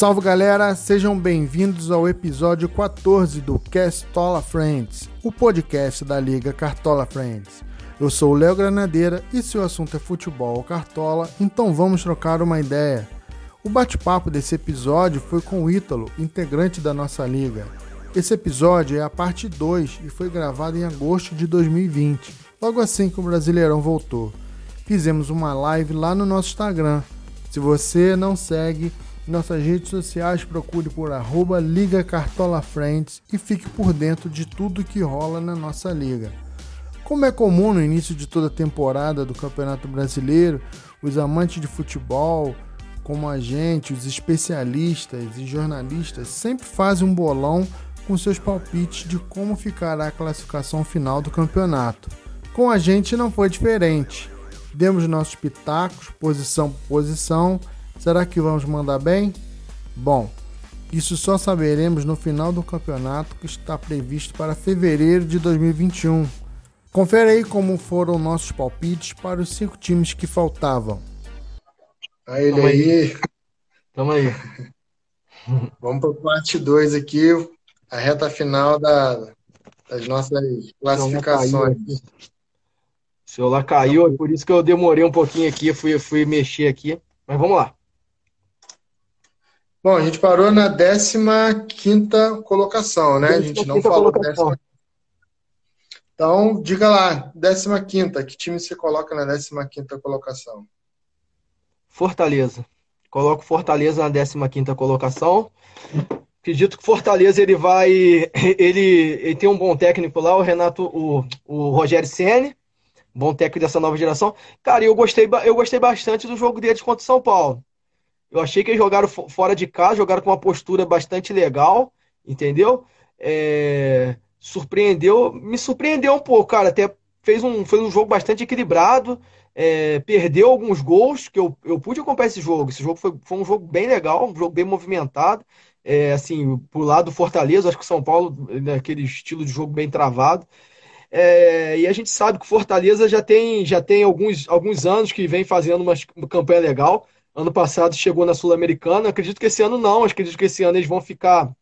Salve galera, sejam bem-vindos ao episódio 14 do Castola Friends, o podcast da Liga Cartola Friends. Eu sou o Léo Granadeira e se o assunto é futebol ou cartola, então vamos trocar uma ideia. O bate-papo desse episódio foi com o Ítalo, integrante da nossa liga. Esse episódio é a parte 2 e foi gravado em agosto de 2020, logo assim que o Brasileirão voltou. Fizemos uma live lá no nosso Instagram. Se você não segue, nossas redes sociais, procure por arroba Liga Cartola Friends e fique por dentro de tudo que rola na nossa liga. Como é comum no início de toda temporada do Campeonato Brasileiro, os amantes de futebol, como a gente, os especialistas e jornalistas, sempre fazem um bolão com seus palpites de como ficará a classificação final do campeonato. Com a gente não foi diferente. Demos nossos pitacos, posição por posição Será que vamos mandar bem? Bom, isso só saberemos no final do campeonato que está previsto para fevereiro de 2021. Confere aí como foram nossos palpites para os cinco times que faltavam. A ele aí. Tamo aí. Vamos para parte 2 aqui, a reta final da, das nossas classificações. O celular caiu, é por isso que eu demorei um pouquinho aqui, fui, fui mexer aqui. Mas vamos lá. Bom, a gente parou na 15 colocação, né? A gente não falou décima. Então, diga lá, 15, que time você coloca na 15 colocação? Fortaleza. Coloco Fortaleza na 15 colocação. Acredito que Fortaleza ele vai. Ele, ele tem um bom técnico lá, o Renato, o, o Rogério Ceni, bom técnico dessa nova geração. Cara, eu gostei, eu gostei bastante do jogo deles contra o São Paulo. Eu achei que eles jogaram fora de casa, jogaram com uma postura bastante legal, entendeu? É, surpreendeu, me surpreendeu um pouco, cara. Até fez um, fez um jogo bastante equilibrado, é, perdeu alguns gols, que eu, eu pude acompanhar esse jogo. Esse jogo foi, foi um jogo bem legal, um jogo bem movimentado. É, assim, pro lado do Fortaleza, acho que o São Paulo, naquele estilo de jogo bem travado. É, e a gente sabe que o Fortaleza já tem, já tem alguns, alguns anos que vem fazendo uma campanha legal. Ano passado chegou na Sul-Americana. Acredito que esse ano não. Acredito que esse ano eles vão ficar.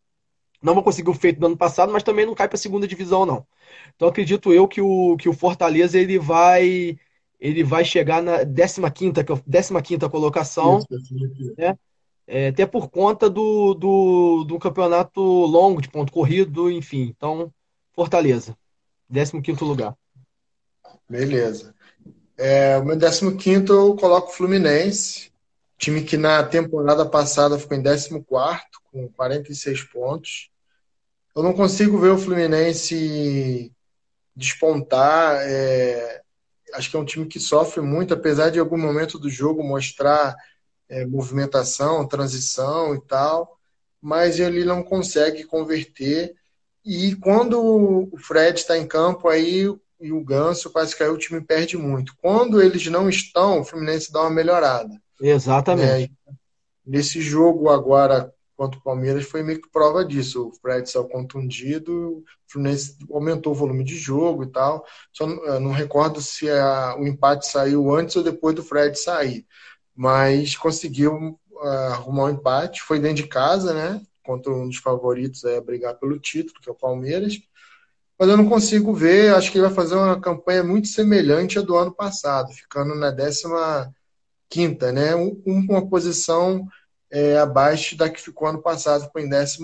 Não vão conseguir o feito do ano passado, mas também não cai para a segunda divisão, não. Então acredito eu que o, que o Fortaleza ele vai ele vai chegar na 15ª, 15 é colocação. Né? É, até por conta do, do, do, campeonato longo, de ponto corrido, enfim. Então, Fortaleza, 15 lugar. Beleza. É, o meu 15 eu coloco Fluminense. Time que na temporada passada ficou em 14 com 46 pontos. Eu não consigo ver o Fluminense despontar. É... Acho que é um time que sofre muito, apesar de em algum momento do jogo mostrar é, movimentação, transição e tal, mas ele não consegue converter. E quando o Fred está em campo, aí e o Ganso que aí o time perde muito. Quando eles não estão, o Fluminense dá uma melhorada. Exatamente. É, nesse jogo agora contra o Palmeiras foi meio que prova disso. O Fred saiu contundido, o Fluminense aumentou o volume de jogo e tal. Só não recordo se a, o empate saiu antes ou depois do Fred sair. Mas conseguiu uh, arrumar um empate. Foi dentro de casa, né? Contra um dos favoritos a brigar pelo título, que é o Palmeiras. Mas eu não consigo ver, acho que ele vai fazer uma campanha muito semelhante à do ano passado, ficando na décima quinta, né? Uma posição é, abaixo da que ficou ano passado, ficou em 14.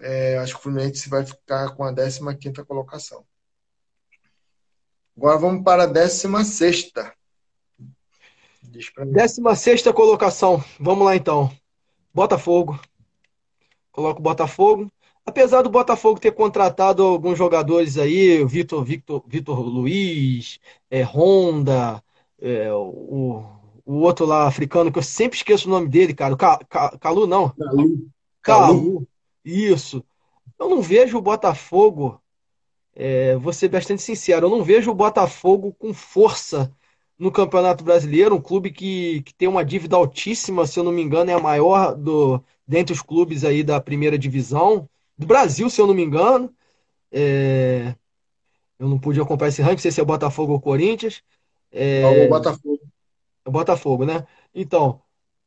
É, acho que o Fluminense vai ficar com a 15 colocação. Agora vamos para a 16. 16 colocação. Vamos lá então. Botafogo. Coloco o Botafogo. Apesar do Botafogo ter contratado alguns jogadores aí, Vitor, Victor, Vitor Luiz, é, Honda, é, o, o outro lá africano, que eu sempre esqueço o nome dele, cara. Calu, não. Calu. Calu. Isso. Eu não vejo o Botafogo, é, vou ser bastante sincero, eu não vejo o Botafogo com força no Campeonato Brasileiro, um clube que, que tem uma dívida altíssima, se eu não me engano, é a maior do dentre os clubes aí da primeira divisão, do Brasil, se eu não me engano. É, eu não pude acompanhar esse ranking, não sei se é Botafogo ou Corinthians. É, o Botafogo. O Botafogo, né? Então,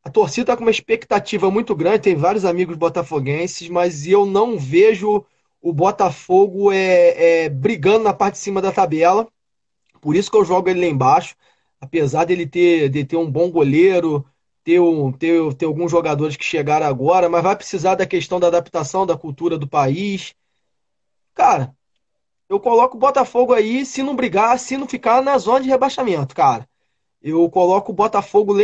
a torcida está com uma expectativa muito grande, tem vários amigos botafoguenses, mas eu não vejo o Botafogo é, é, brigando na parte de cima da tabela. Por isso que eu jogo ele lá embaixo. Apesar dele ter, de ter um bom goleiro, ter, um, ter, ter alguns jogadores que chegaram agora, mas vai precisar da questão da adaptação da cultura do país. Cara, eu coloco o Botafogo aí, se não brigar, se não ficar na zona de rebaixamento, cara. Eu coloco o Botafogo.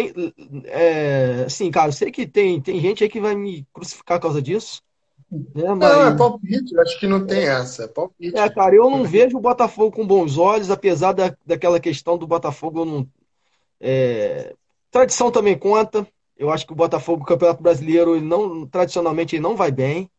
É, assim, cara, eu sei que tem, tem gente aí que vai me crucificar por causa disso. Né, mas... Não, é palpite, acho que não tem essa. É palpite. É, cara, eu não vejo o Botafogo com bons olhos, apesar da, daquela questão do Botafogo não. É... Tradição também conta. Eu acho que o Botafogo, o Campeonato Brasileiro, não, tradicionalmente ele não vai bem.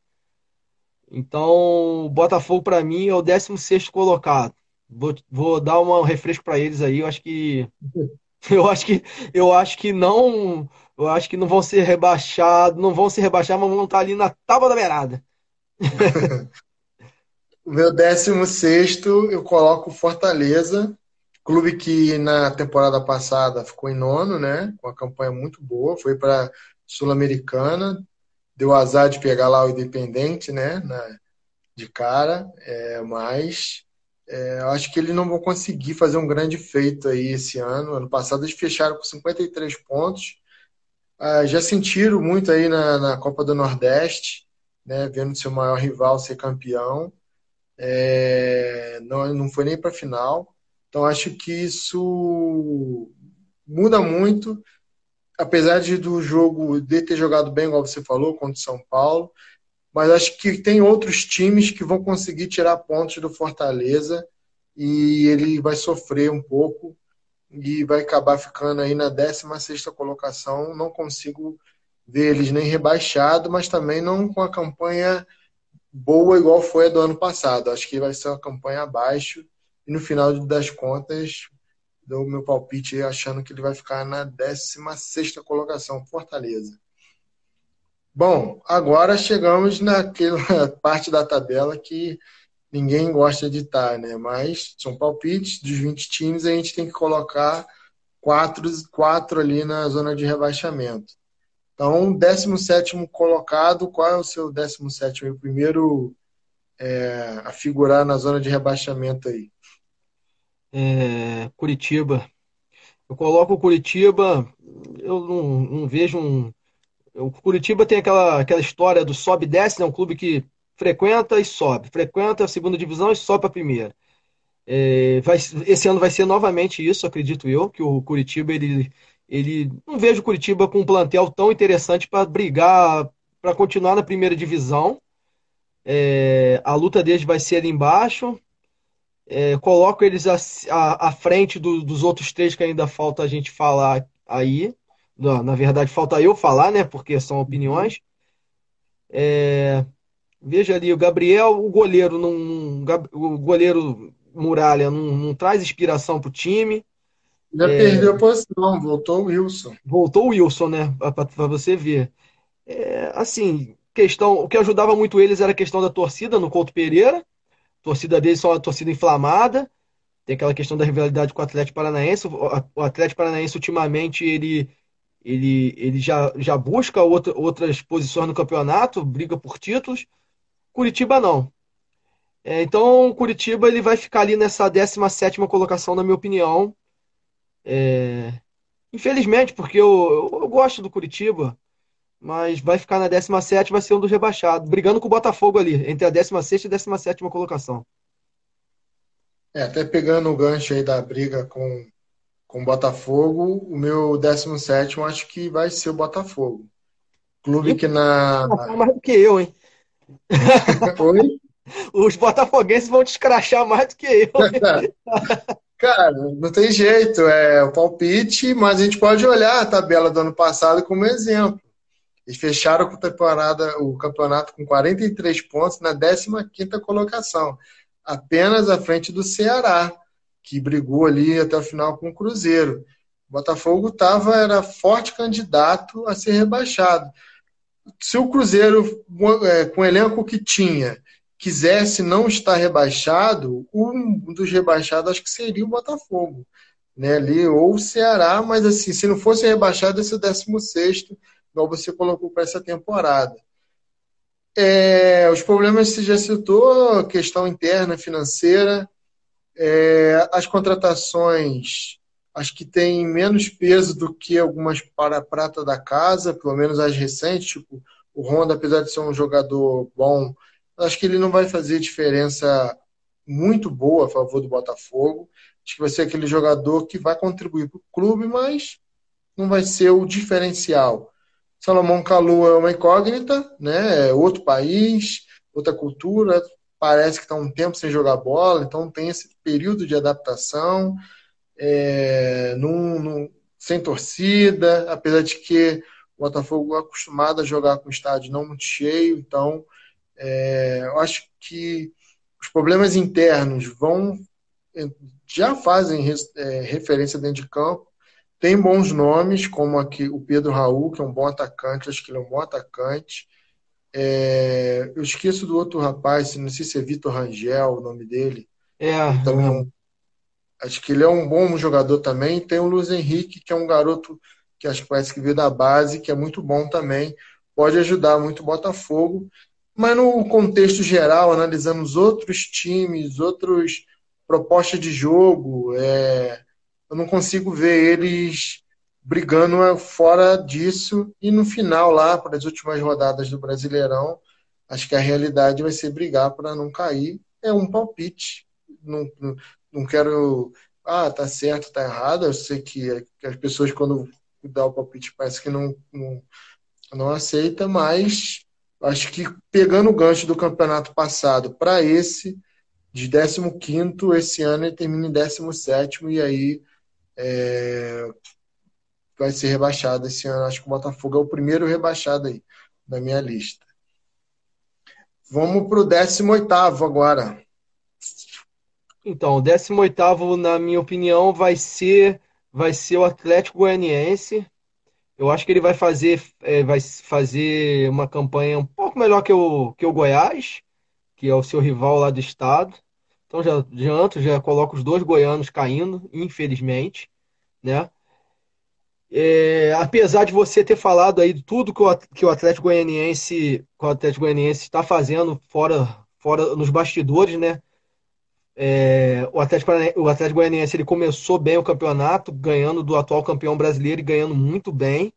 Então, o Botafogo, para mim, é o 16 colocado. Vou, vou dar um refresco para eles aí. Eu acho que. Eu acho que. Eu acho que não. Eu acho que não vão ser rebaixados. Não vão ser rebaixados, mas vão estar ali na tábua da beirada. meu 16 eu coloco Fortaleza. Clube que na temporada passada ficou em nono, né? Com uma campanha muito boa. Foi para Sul-Americana, deu azar de pegar lá o Independente, né? Na, de cara, é, mas é, acho que eles não vão conseguir fazer um grande feito aí esse ano. Ano passado eles fecharam com 53 pontos. Ah, já sentiram muito aí na, na Copa do Nordeste, né? Vendo seu maior rival ser campeão. É, não, não foi nem para final. Então acho que isso muda muito apesar de do jogo de ter jogado bem, igual você falou, contra o São Paulo, mas acho que tem outros times que vão conseguir tirar pontos do Fortaleza e ele vai sofrer um pouco e vai acabar ficando aí na 16 colocação. Não consigo ver eles nem rebaixado, mas também não com a campanha boa igual foi a do ano passado. Acho que vai ser uma campanha abaixo e no final das contas dou meu palpite achando que ele vai ficar na 16 colocação, Fortaleza. Bom, agora chegamos naquela parte da tabela que ninguém gosta de estar, né? Mas são palpites dos 20 times, a gente tem que colocar quatro, quatro ali na zona de rebaixamento. Então, 17 colocado, qual é o seu 17? O primeiro é, a figurar na zona de rebaixamento aí é, Curitiba. Eu coloco o Curitiba, eu não, não vejo um. O Curitiba tem aquela, aquela história do sobe e desce, né? Um clube que frequenta e sobe, frequenta a segunda divisão e sobe para a primeira. É, vai, esse ano vai ser novamente isso, acredito eu, que o Curitiba ele, ele não vejo o Curitiba com um plantel tão interessante para brigar, para continuar na primeira divisão. É, a luta deles vai ser ali embaixo é, coloco eles à, frente do, dos outros três que ainda falta a gente falar aí. Na, na verdade, falta eu falar, né? Porque são opiniões. É, veja ali, o Gabriel, o goleiro, não, o goleiro Muralha não, não traz inspiração para o time. Já é, perdeu a posição, voltou o Wilson. Voltou o Wilson, né? Para você ver. É, assim, questão, o que ajudava muito eles era a questão da torcida no Couto Pereira torcida deles são uma torcida inflamada. Tem aquela questão da rivalidade com o Atlético Paranaense. O Atlético Paranaense, ultimamente, ele, ele, ele já, já busca outra, outras posições no campeonato, briga por títulos. Curitiba não. É, então, Curitiba ele vai ficar ali nessa 17 colocação, na minha opinião. É, infelizmente, porque eu, eu, eu gosto do Curitiba mas vai ficar na 17 vai ser um dos rebaixados, brigando com o Botafogo ali, entre a 16 e a 17 colocação. É, até pegando o gancho aí da briga com, com o Botafogo, o meu 17 acho que vai ser o Botafogo. Clube que na. Mais do que eu, hein? Oi? Os botafoguenses vão te escrachar mais do que eu. Cara, não tem jeito, é o palpite, mas a gente pode olhar a tabela do ano passado como exemplo. Eles fecharam a temporada, o campeonato com 43 pontos na 15ª colocação, apenas à frente do Ceará, que brigou ali até o final com o Cruzeiro. O Botafogo tava, era forte candidato a ser rebaixado. Se o Cruzeiro, é, com o elenco que tinha, quisesse não estar rebaixado, um dos rebaixados acho que seria o Botafogo. né, ali, ou o Ceará, mas assim, se não fosse rebaixado, esse é o 16 igual você colocou para essa temporada. É, os problemas você já citou, questão interna, financeira, é, as contratações acho que tem menos peso do que algumas para a prata da casa, pelo menos as recentes, tipo o Honda, apesar de ser um jogador bom, acho que ele não vai fazer diferença muito boa a favor do Botafogo. Acho que vai ser aquele jogador que vai contribuir para o clube, mas não vai ser o diferencial. Salomão Kalu é uma incógnita, né? É outro país, outra cultura, parece que está um tempo sem jogar bola, então tem esse período de adaptação, é, num, num, sem torcida, apesar de que o Botafogo é acostumado a jogar com estádio não muito cheio, então é, eu acho que os problemas internos vão já fazem é, referência dentro de campo. Tem bons nomes, como aqui o Pedro Raul, que é um bom atacante, acho que ele é um bom atacante. É, eu esqueço do outro rapaz, não sei se é Vitor Rangel o nome dele. É, é acho que ele é um bom jogador também. Tem o Luiz Henrique, que é um garoto que acho que parece que veio da base, que é muito bom também. Pode ajudar muito o Botafogo. Mas no contexto geral, analisando os outros times, outras propostas de jogo, é, eu não consigo ver eles brigando fora disso. E no final, lá, para as últimas rodadas do Brasileirão, acho que a realidade vai ser brigar para não cair. É um palpite. Não, não, não quero. Ah, tá certo, tá errado. Eu sei que, que as pessoas, quando dá o palpite, parece que não, não, não aceita, mas acho que pegando o gancho do campeonato passado para esse, de 15, esse ano ele termina em 17, e aí é, vai ser rebaixado esse ano. Acho que o Botafogo é o primeiro rebaixado aí na minha lista. Vamos para o 18 agora. Então, o 18, na minha opinião, vai ser, vai ser o Atlético Goianiense. Eu acho que ele vai fazer, é, vai fazer uma campanha um pouco melhor que o, que o Goiás, que é o seu rival lá do estado. Então já adianto, já coloco os dois goianos caindo, infelizmente, né? É, apesar de você ter falado aí de tudo que o, que o Atlético Goianiense, o Atlético Goianiense está fazendo fora, fora nos bastidores, né? É, o, Atlético, o Atlético Goianiense ele começou bem o campeonato, ganhando do atual campeão brasileiro e ganhando muito bem.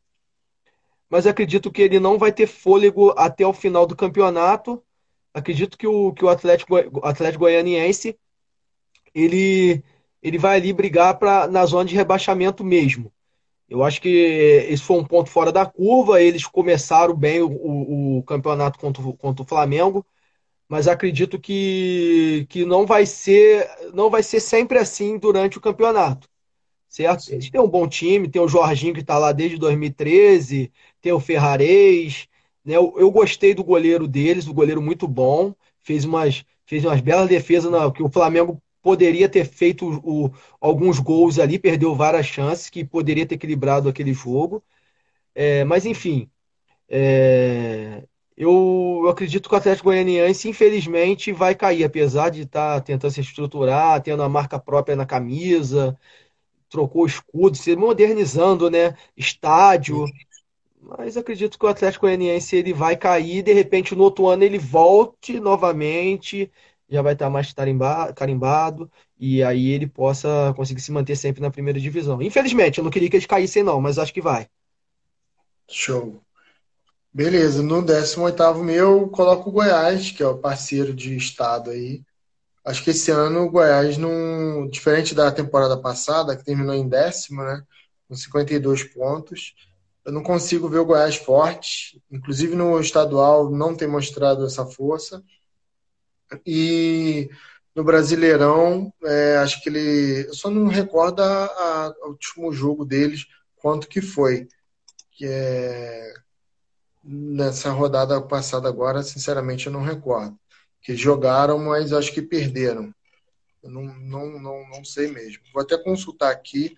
Mas acredito que ele não vai ter fôlego até o final do campeonato. Acredito que o, que o Atlético, Atlético Goianiense ele, ele vai ali brigar pra, na zona de rebaixamento mesmo. Eu acho que esse foi um ponto fora da curva. Eles começaram bem o, o, o campeonato contra, contra o Flamengo mas acredito que, que não vai ser não vai ser sempre assim durante o campeonato. Certo? Sim. Eles têm um bom time, tem o Jorginho que está lá desde 2013, tem o Ferrarez. Né? Eu, eu, gostei do goleiro deles, o goleiro muito bom, fez umas, fez umas belas defesas na, que o Flamengo poderia ter feito o, alguns gols ali, perdeu várias chances que poderia ter equilibrado aquele jogo. É, mas enfim, é, eu, eu acredito que o Atlético Goianiense, infelizmente, vai cair, apesar de estar tá tentando se estruturar, tendo a marca própria na camisa, trocou escudo, se modernizando, né? Estádio. Mas acredito que o Atlético Goianiense ele vai cair, de repente no outro ano ele volte novamente, já vai estar mais carimbado, e aí ele possa conseguir se manter sempre na primeira divisão. Infelizmente, eu não queria que eles caíssem, não, mas acho que vai. Show. Beleza, no 18 meu, coloco o Goiás, que é o parceiro de estado aí. Acho que esse ano o Goiás, não, diferente da temporada passada, que terminou em décimo, né, com 52 pontos, eu não consigo ver o Goiás forte. Inclusive no estadual não tem mostrado essa força. E no Brasileirão, é, acho que ele. Eu só não recordo o último jogo deles, quanto que foi. Que é nessa rodada passada agora, sinceramente, eu não recordo. Que jogaram, mas acho que perderam. Eu não, não, não, não sei mesmo. Vou até consultar aqui,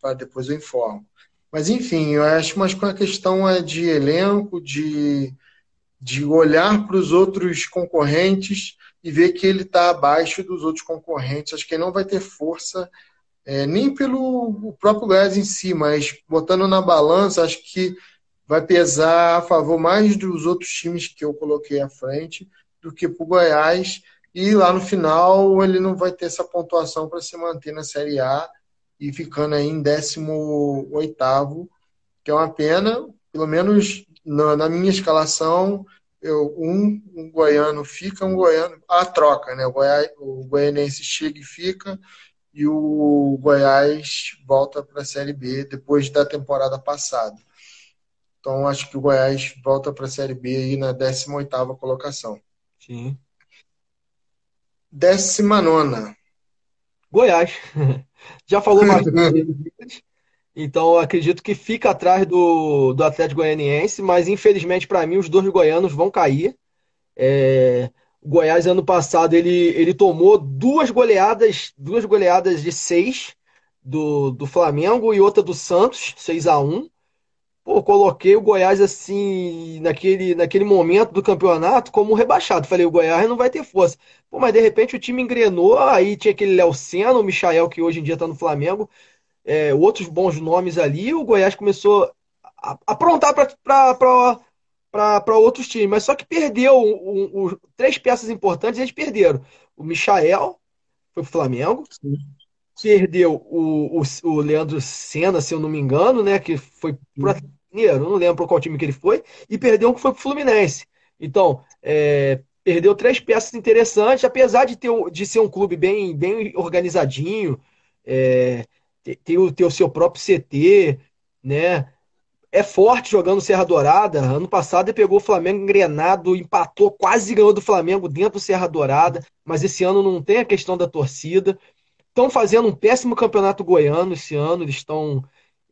para depois eu informo. Mas, enfim, eu acho que a questão é de elenco, de, de olhar para os outros concorrentes e ver que ele está abaixo dos outros concorrentes. Acho que ele não vai ter força é, nem pelo próprio Goiás em si, mas botando na balança, acho que vai pesar a favor mais dos outros times que eu coloquei à frente do que para o Goiás. E lá no final ele não vai ter essa pontuação para se manter na Série A e ficando aí em 18, que é uma pena, pelo menos na, na minha escalação, eu, um, um, goiano fica, um goiano. A troca, né? O, Goiás, o goianense chega e fica, e o Goiás volta para a Série B depois da temporada passada. Então, acho que o Goiás volta para a Série B aí na 18 colocação. Sim. 19. Goiás. Já falou mais. então, acredito que fica atrás do, do Atlético Goianiense, mas infelizmente para mim os dois goianos vão cair. É, o Goiás ano passado ele, ele tomou duas goleadas, duas goleadas de seis do, do Flamengo e outra do Santos, 6 a 1 Pô, coloquei o Goiás assim, naquele, naquele momento do campeonato, como rebaixado. Falei, o Goiás não vai ter força. Pô, mas de repente o time engrenou, aí tinha aquele Léo Senna, o Michael, que hoje em dia tá no Flamengo, é, outros bons nomes ali, o Goiás começou a aprontar para outros times, mas só que perdeu um, um, três peças importantes, eles perderam. O Michael foi pro Flamengo. Sim perdeu o, o, o, Leandro Senna, se eu não me engano, né? Que foi pro Mineiro, não lembro qual time que ele foi, e perdeu um que foi pro Fluminense. Então, é, perdeu três peças interessantes, apesar de, ter, de ser um clube bem, bem organizadinho, é, ter, ter, ter o seu próprio CT, né? É forte jogando Serra Dourada. Ano passado ele pegou o Flamengo engrenado, empatou, quase ganhou do Flamengo dentro do Serra Dourada, mas esse ano não tem a questão da torcida. Estão fazendo um péssimo campeonato goiano esse ano, eles estão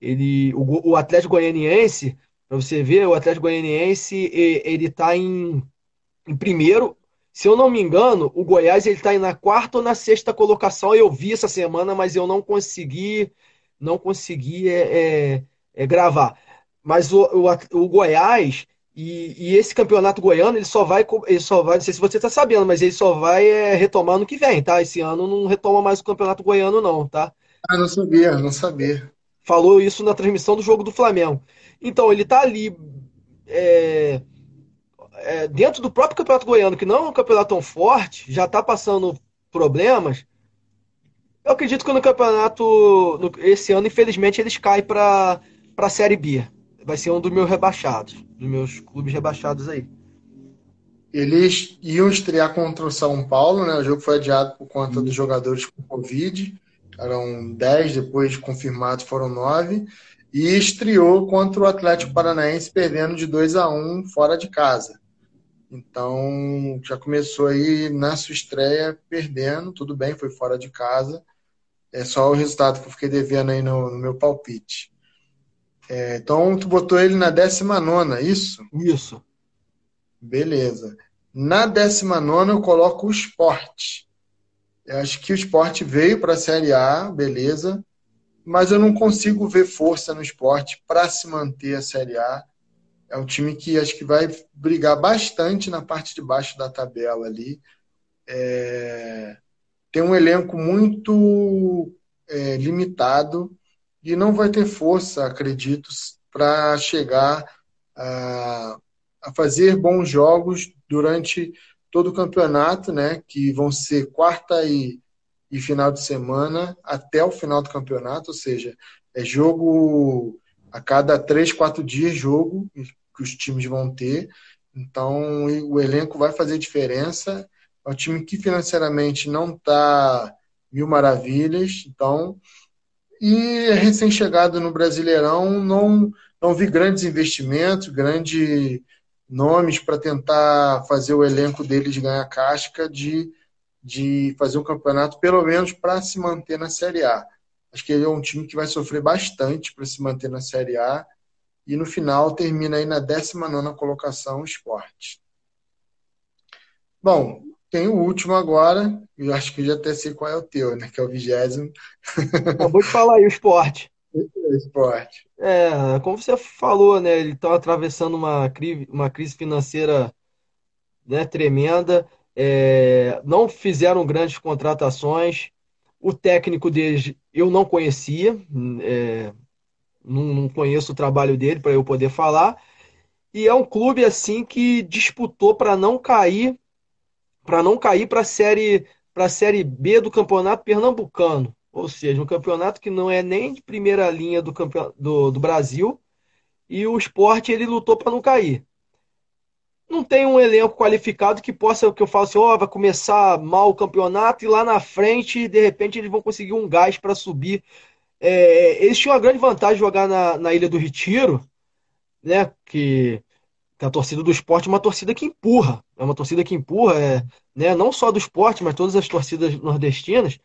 ele, o, o Atlético Goianiense, para você ver, o Atlético Goianiense ele está em, em primeiro. Se eu não me engano, o Goiás ele está na quarta ou na sexta colocação. Eu vi essa semana, mas eu não consegui, não consegui é, é, é gravar. Mas o, o, o Goiás e, e, esse campeonato goiano ele só vai, ele só vai, não sei se você está sabendo, mas ele só vai é, retomar no que vem, tá? Esse ano não retoma mais o campeonato goiano, não, tá? Ah, não sabia, não sabia falou isso na transmissão do jogo do Flamengo. Então, ele está ali é, é, dentro do próprio Campeonato Goiano, que não é um campeonato tão forte, já está passando problemas. Eu acredito que no campeonato, no, esse ano, infelizmente, eles caem para a Série B. Vai ser um dos meus rebaixados, dos meus clubes rebaixados aí. Eles iam estrear contra o São Paulo, né? O jogo foi adiado por conta dos jogadores com Covid eram 10, depois confirmados foram 9, e estreou contra o Atlético Paranaense perdendo de 2 a 1 fora de casa. Então já começou aí na sua estreia perdendo, tudo bem, foi fora de casa. É só o resultado que eu fiquei devendo aí no, no meu palpite. É, então tu botou ele na 19, é isso? Isso. Beleza. Na 19 eu coloco o esporte. Eu acho que o esporte veio para a Série A, beleza, mas eu não consigo ver força no esporte para se manter a Série A. É um time que acho que vai brigar bastante na parte de baixo da tabela ali. É... Tem um elenco muito é, limitado e não vai ter força, acredito, para chegar a, a fazer bons jogos durante todo o campeonato, né, que vão ser quarta e, e final de semana até o final do campeonato, ou seja, é jogo a cada três, quatro dias jogo que os times vão ter. Então o elenco vai fazer diferença. É um time que financeiramente não está mil maravilhas, então e é recém-chegado no Brasileirão, não não vi grandes investimentos, grande nomes para tentar fazer o elenco deles ganhar casca de, de fazer um campeonato, pelo menos para se manter na Série A. Acho que ele é um time que vai sofrer bastante para se manter na Série A e no final termina aí na 19 colocação o esporte. Bom, tem o último agora, eu acho que já até sei qual é o teu, né? Que é o vigésimo. Acabou de falar aí, o esporte. Esporte. É, como você falou, né? Ele está atravessando uma crise, uma crise financeira né, tremenda. É, não fizeram grandes contratações. O técnico deles eu não conhecia, é, não, não conheço o trabalho dele para eu poder falar. E é um clube assim que disputou para não cair, para não cair para série para a série B do Campeonato Pernambucano, ou seja, um campeonato que não é nem de primeira linha do, do, do Brasil. E o esporte ele lutou para não cair não tem um elenco qualificado que possa, que eu falo assim, ó, oh, vai começar mal o campeonato e lá na frente, de repente, eles vão conseguir um gás para subir. É, eles tinham uma grande vantagem de jogar na, na Ilha do Retiro, né? Que, que a torcida do esporte é uma torcida que empurra. É uma torcida que empurra, é, né? não só do esporte, mas todas as torcidas nordestinas.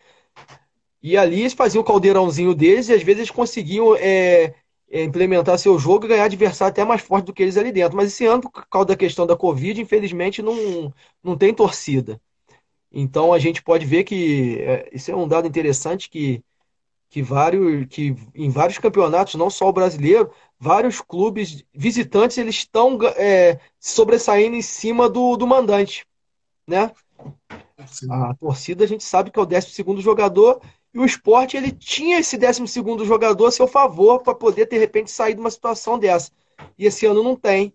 E ali eles faziam o caldeirãozinho deles e às vezes eles conseguiam é, é, implementar seu jogo e ganhar adversário até mais forte do que eles ali dentro. Mas esse ano, por causa da questão da Covid, infelizmente não, não tem torcida. Então a gente pode ver que é, isso é um dado interessante que, que, vários, que em vários campeonatos, não só o brasileiro, vários clubes visitantes eles estão é, sobressaindo em cima do, do mandante. Né? A torcida a gente sabe que é o 12 segundo jogador e o esporte ele tinha esse 12 jogador a seu favor para poder, de repente, sair de uma situação dessa. E esse ano não tem.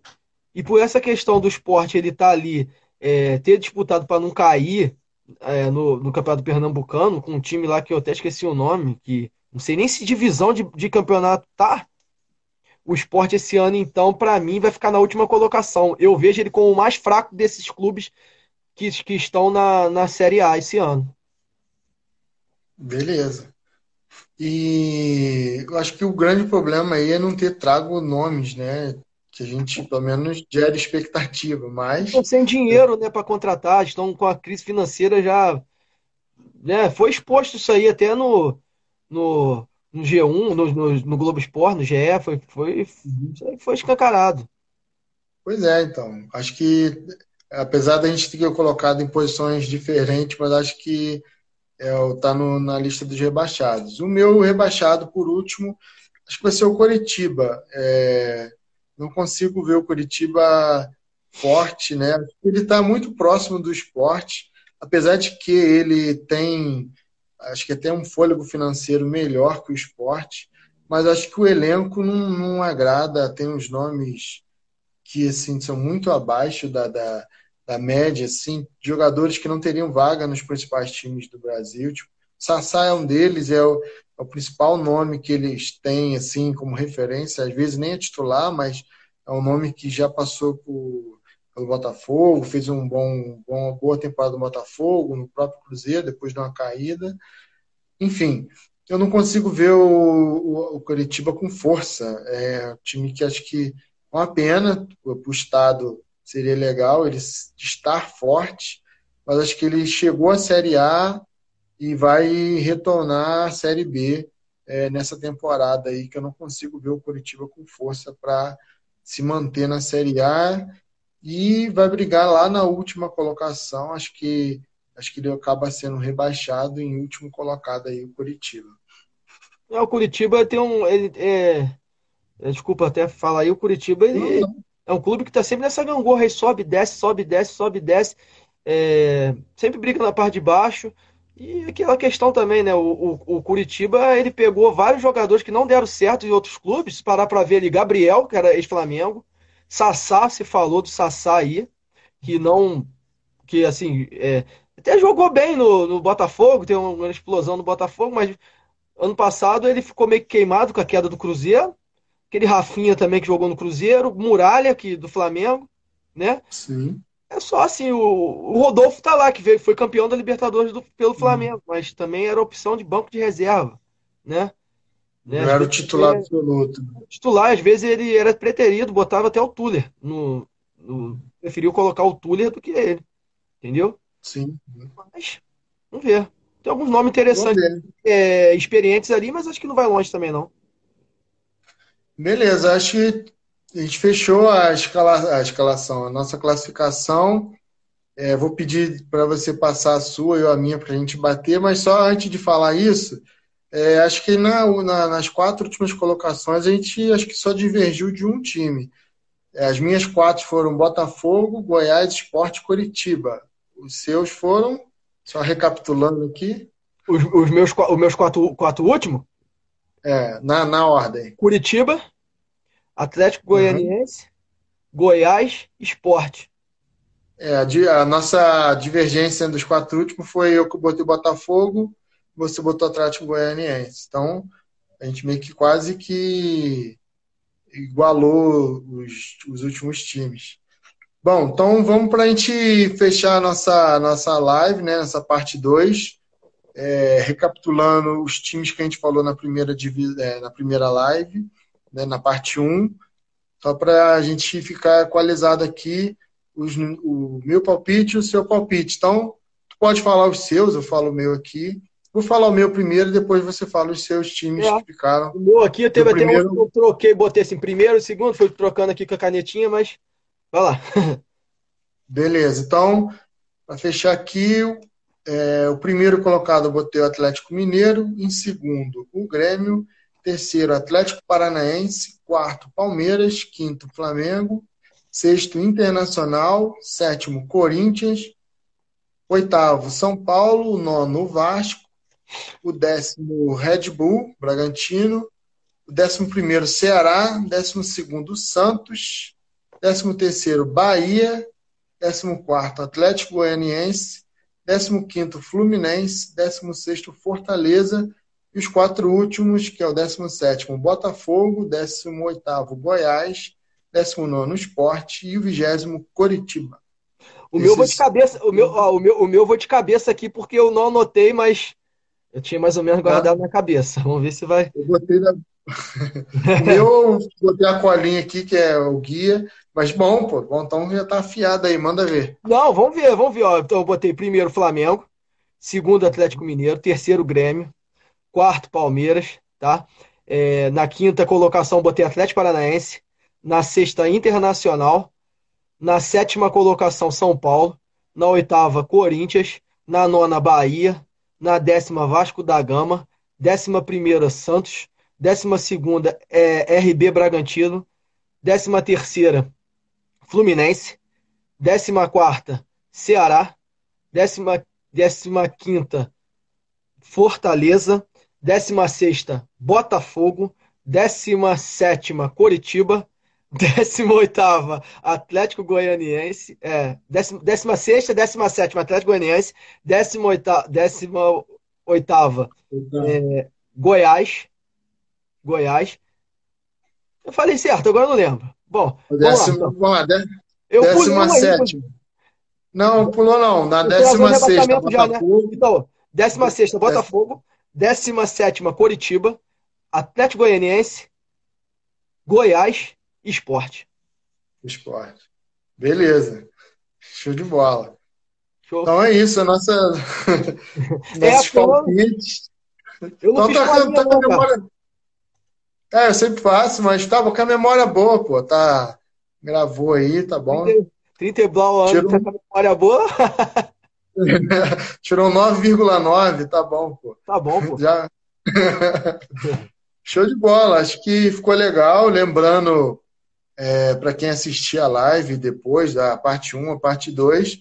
E por essa questão do esporte ele tá ali, é, ter disputado para não cair é, no, no Campeonato Pernambucano, com um time lá que eu até esqueci o nome, que não sei nem se divisão de, de campeonato tá. O esporte esse ano, então, para mim, vai ficar na última colocação. Eu vejo ele como o mais fraco desses clubes que, que estão na, na Série A esse ano. Beleza. E eu acho que o grande problema aí é não ter trago nomes, né? Que a gente, pelo menos, gera expectativa, mas... Estão sem dinheiro, né, para contratar, estão com a crise financeira já... Né, foi exposto isso aí até no, no, no G1, no, no, no Globo Esporte, no GE, foi, foi, foi escancarado. Pois é, então. Acho que, apesar da gente ter colocado em posições diferentes, mas acho que é, tá no, na lista dos rebaixados. O meu rebaixado, por último, acho que vai ser o Coritiba. É, não consigo ver o Coritiba forte, né? Ele está muito próximo do esporte, apesar de que ele tem, acho que até um fôlego financeiro melhor que o esporte, mas acho que o elenco não, não agrada, tem uns nomes que assim são muito abaixo da, da da média, assim, jogadores que não teriam vaga nos principais times do Brasil. Tipo, Sassá é um deles, é o, é o, principal nome que eles têm, assim, como referência. Às vezes nem é titular, mas é um nome que já passou por, pelo Botafogo, fez um bom, uma boa temporada no Botafogo, no próprio Cruzeiro, depois de uma caída. Enfim, eu não consigo ver o, o, o Curitiba com força. É um time que acho que é uma pena o Estado seria legal ele estar forte, mas acho que ele chegou à Série A e vai retornar à Série B é, nessa temporada aí, que eu não consigo ver o Curitiba com força para se manter na Série A e vai brigar lá na última colocação. Acho que acho que ele acaba sendo rebaixado em último colocado aí o Curitiba. É, o Curitiba tem um. Ele, é, desculpa até falar aí, o Curitiba ele, não, não. É um clube que está sempre nessa gangorra aí, sobe, desce, sobe, desce, sobe, desce. É, sempre briga na parte de baixo. E aquela questão também, né? O, o, o, Curitiba, ele pegou vários jogadores que não deram certo em outros clubes. Parar para ver ali, Gabriel, que era ex-Flamengo. Sassá, se falou do Sassá aí, que não. Que assim. É, até jogou bem no, no Botafogo, tem uma explosão no Botafogo, mas ano passado ele ficou meio queimado com a queda do Cruzeiro aquele Rafinha também que jogou no Cruzeiro, Muralha que do Flamengo, né? Sim. É só assim, o, o Rodolfo tá lá, que veio, foi campeão da Libertadores do, pelo uhum. Flamengo, mas também era opção de banco de reserva, né? né? Não era o titular ele, absoluto. Titular, às vezes ele era preterido, botava até o Tuller. No, no, preferiu colocar o Tuller do que ele. Entendeu? Sim. Mas, vamos ver. Tem alguns nomes interessantes, é, experientes ali, mas acho que não vai longe também, não. Beleza, acho que a gente fechou a, escala, a escalação, a nossa classificação. É, vou pedir para você passar a sua e a minha para a gente bater, mas só antes de falar isso, é, acho que na, na, nas quatro últimas colocações a gente acho que só divergiu de um time. É, as minhas quatro foram Botafogo, Goiás, Esporte Curitiba. Os seus foram, só recapitulando aqui. Os, os meus, os meus quatro, quatro últimos? É, na, na ordem. Curitiba, Atlético Goianiense, uhum. Goiás, Esporte. É, a, a, nossa divergência dos quatro últimos foi eu que botei Botafogo, você botou Atlético Goianiense. Então, a gente meio que quase que igualou os, os últimos times. Bom, então vamos para a gente fechar a nossa, nossa live, né, nessa parte 2, é, recapitulando os times que a gente falou na primeira, é, na primeira live, né, na parte 1, um, só para a gente ficar equalizado aqui os, o meu palpite e o seu palpite. Então, tu pode falar os seus, eu falo o meu aqui. Vou falar o meu primeiro, depois você fala os seus times é. que ficaram. O meu aqui teve até primeiro... um que eu troquei, botei assim, primeiro, segundo, fui trocando aqui com a canetinha, mas vai lá. Beleza, então, para fechar aqui, é, o primeiro colocado eu botei o Atlético Mineiro, em segundo o Grêmio, terceiro Atlético Paranaense, quarto Palmeiras, quinto Flamengo, sexto Internacional, sétimo Corinthians, oitavo São Paulo, nono Vasco, o décimo Red Bull Bragantino, o décimo primeiro Ceará, décimo segundo Santos, décimo terceiro Bahia, décimo quarto Atlético Goianiense, décimo quinto Fluminense, décimo sexto Fortaleza e os quatro últimos, que é o décimo sétimo Botafogo, décimo oitavo Goiás, 19 Esporte e o 20 Coritiba. O meu vou de cabeça, o meu, ó, o meu, o meu vou de cabeça aqui porque eu não anotei, mas eu tinha mais ou menos guardado ah. na cabeça. Vamos ver se vai. Eu botei na... o eu botei a colinha aqui, que é o guia. Mas bom, pô, bom, então já tá afiado aí, manda ver. Não, vamos ver, vamos ver. Ó. Então eu botei primeiro Flamengo, segundo Atlético Mineiro, terceiro Grêmio, quarto Palmeiras, tá? É, na quinta colocação botei Atlético Paranaense, na sexta Internacional, na sétima colocação São Paulo, na oitava Corinthians, na nona Bahia, na décima Vasco da Gama, décima primeira Santos, décima segunda é, RB Bragantino, décima terceira Fluminense, décima quarta Ceará, décima, décima quinta Fortaleza, décima sexta Botafogo, décima sétima Coritiba, 18 Atlético Goianiense, é, 16 17 Atlético Goianiense, 18 é, Goiás, Goiás. Eu falei certo, agora não lembro. Bom, décima, vamos lá, então. eu décima sétima. Não, pulou não, na décima sexta já, Botafogo. Né? Então, décima sexta Botafogo, décima sétima Coritiba, Atlético Goianiense, Goiás, esporte. Esporte. Beleza. Show de bola. Show. Então é isso, a nossa. É, nossos palpites. Eu não então, tá, tá, tá memória... É, eu sempre faço, mas tava com a memória boa, pô. Tá... Gravou aí, tá bom. 30, 30 blau anos, Tirou... tá com a memória boa? Tirou 9,9, tá bom, pô. Tá bom, pô. Já... Show de bola, acho que ficou legal. Lembrando é, para quem assistir a live depois, da parte 1, a parte 2,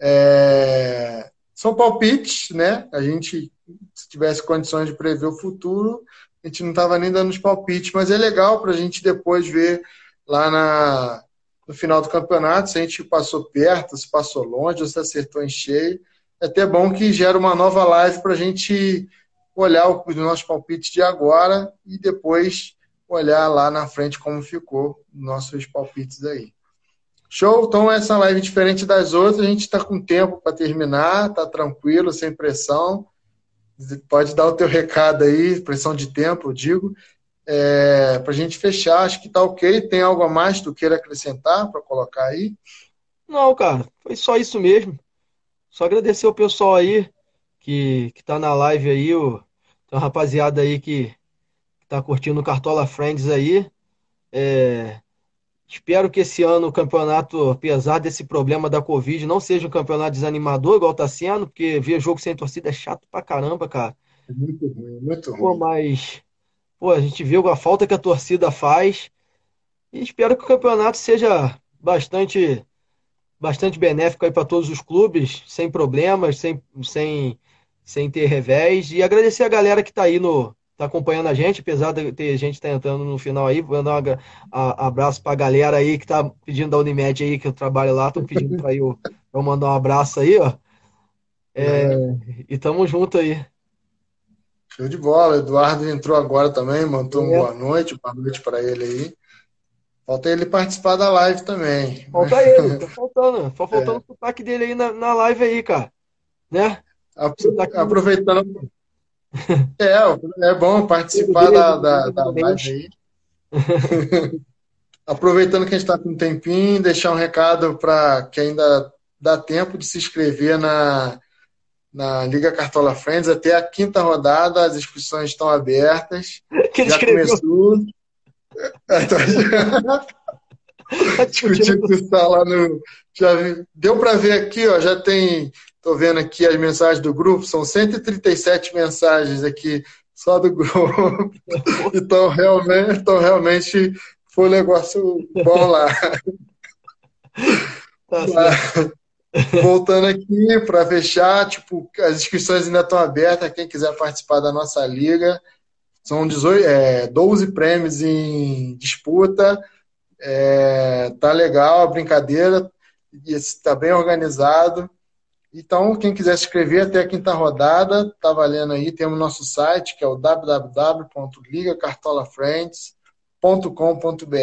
é, são palpites, né? A gente, se tivesse condições de prever o futuro, a gente não estava nem dando os palpites, mas é legal para a gente depois ver lá na, no final do campeonato se a gente passou perto, se passou longe, ou se acertou em cheio. É até bom que gera uma nova live para a gente olhar os nossos palpites de agora e depois olhar lá na frente como ficou nossos palpites aí. Show? Então, essa live diferente das outras, a gente está com tempo para terminar, tá tranquilo, sem pressão. Pode dar o teu recado aí, pressão de tempo, eu digo, é, para a gente fechar. Acho que tá ok. Tem algo a mais que tu queira acrescentar para colocar aí? Não, cara, foi só isso mesmo. Só agradecer o pessoal aí que, que tá na live aí, o, tem rapaziada aí que tá curtindo o Cartola Friends aí. É, espero que esse ano o campeonato, apesar desse problema da Covid, não seja um campeonato desanimador, igual tá sendo, porque ver jogo sem torcida é chato pra caramba, cara. É muito ruim, muito ruim. Pô, mas pô, a gente viu a falta que a torcida faz. E espero que o campeonato seja bastante bastante benéfico aí para todos os clubes, sem problemas, sem, sem, sem ter revés. E agradecer a galera que está aí no. Tá acompanhando a gente, apesar de ter gente tá entrando no final aí, vou dar um abraço para a galera aí que tá pedindo da Unimed aí, que eu trabalho lá, estão pedindo para eu, eu mandar um abraço aí, ó. É, e tamo junto aí. Show de bola. Eduardo entrou agora também, mandou é. boa noite, boa noite para ele aí. Falta ele participar da live também. Falta ele, tá faltando. Só faltando é. o sotaque dele aí na, na live aí, cara. Né? Aproveitando. É, é bom participar da, da, da live aí. Aproveitando que a gente está com um tempinho, deixar um recado para que ainda dá tempo de se inscrever na, na Liga Cartola Friends até a quinta rodada, as inscrições estão abertas. Quem já escreveu? começou. Discutir com o lá no. Já deu para ver aqui, ó, já tem. Estou vendo aqui as mensagens do grupo, são 137 mensagens aqui só do grupo. Então, realmente, então, realmente foi um negócio bom lá. Tá Voltando aqui para fechar, tipo, as inscrições ainda estão abertas. Quem quiser participar da nossa liga, são 18, é, 12 prêmios em disputa. É, tá legal a brincadeira, está bem organizado. Então, quem quiser se inscrever até a quinta rodada, tá valendo aí. Temos nosso site, que é o www.ligacartolafriends.com.br.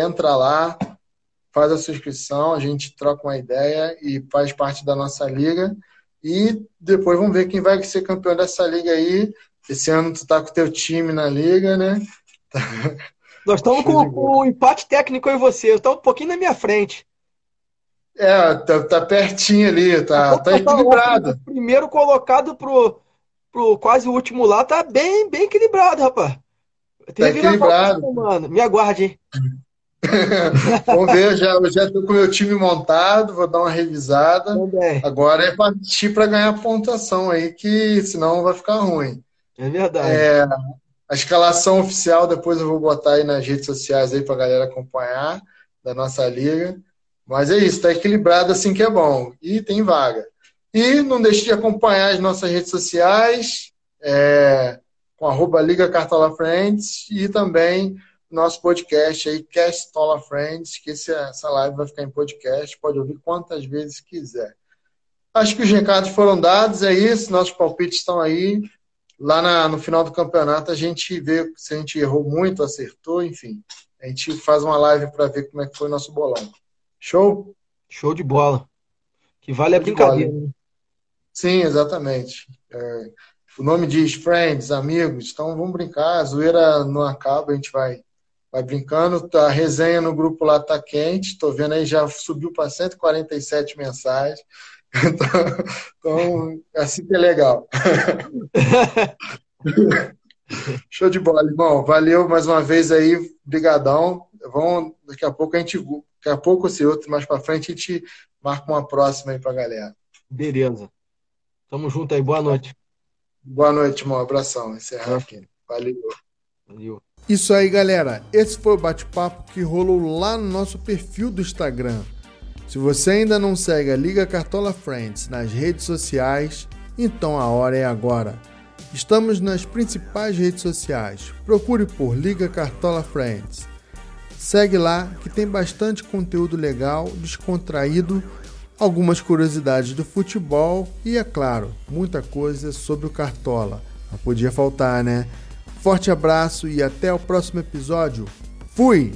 Entra lá, faz a sua inscrição, a gente troca uma ideia e faz parte da nossa liga. E depois vamos ver quem vai ser campeão dessa liga aí. Esse ano tu tá com o teu time na liga, né? Nós estamos com, com um empate técnico em você. Eu estou um pouquinho na minha frente. É, tá, tá pertinho ali, tá, tá equilibrado. O primeiro colocado pro, pro quase o último lá tá bem, bem equilibrado, rapaz. Tem tá equilibrado. Mano. Me aguarde, hein? Vamos ver, já, eu já estou com o meu time montado, vou dar uma revisada. Também. Agora é partir para ganhar pontuação aí, que senão vai ficar ruim. É verdade. É, a escalação oficial depois eu vou botar aí nas redes sociais aí para a galera acompanhar da nossa liga. Mas é isso, está equilibrado assim que é bom. E tem vaga. E não deixe de acompanhar as nossas redes sociais, é, com arroba Liga Cartola Friends e também nosso podcast aí, Castola Friends, que esse, essa live vai ficar em podcast, pode ouvir quantas vezes quiser. Acho que os recados foram dados, é isso, nossos palpites estão aí. Lá na, no final do campeonato a gente vê se a gente errou muito, acertou, enfim. A gente faz uma live para ver como é que foi o nosso bolão. Show? Show de bola. Que vale a brincadeira. Né? Sim, exatamente. É, o nome diz friends, amigos, então vamos brincar, a zoeira não acaba, a gente vai vai brincando. A resenha no grupo lá tá quente. Tô vendo aí, já subiu para 147 mensagens. Então, então, assim que é legal. Show de bola, irmão. Valeu mais uma vez aí. Brigadão. Vamos, daqui a pouco a gente, daqui a pouco se outro mais para frente a gente marca uma próxima aí pra galera. Beleza. Tamo junto aí. Boa noite. Boa noite, irmão. Abração. Encerrar aqui. Valeu. Valeu. Isso aí, galera. Esse foi o bate-papo que rolou lá no nosso perfil do Instagram. Se você ainda não segue a Liga Cartola Friends nas redes sociais, então a hora é agora. Estamos nas principais redes sociais. Procure por Liga Cartola Friends. Segue lá que tem bastante conteúdo legal, descontraído, algumas curiosidades do futebol e, é claro, muita coisa sobre o Cartola. Não podia faltar, né? Forte abraço e até o próximo episódio. Fui!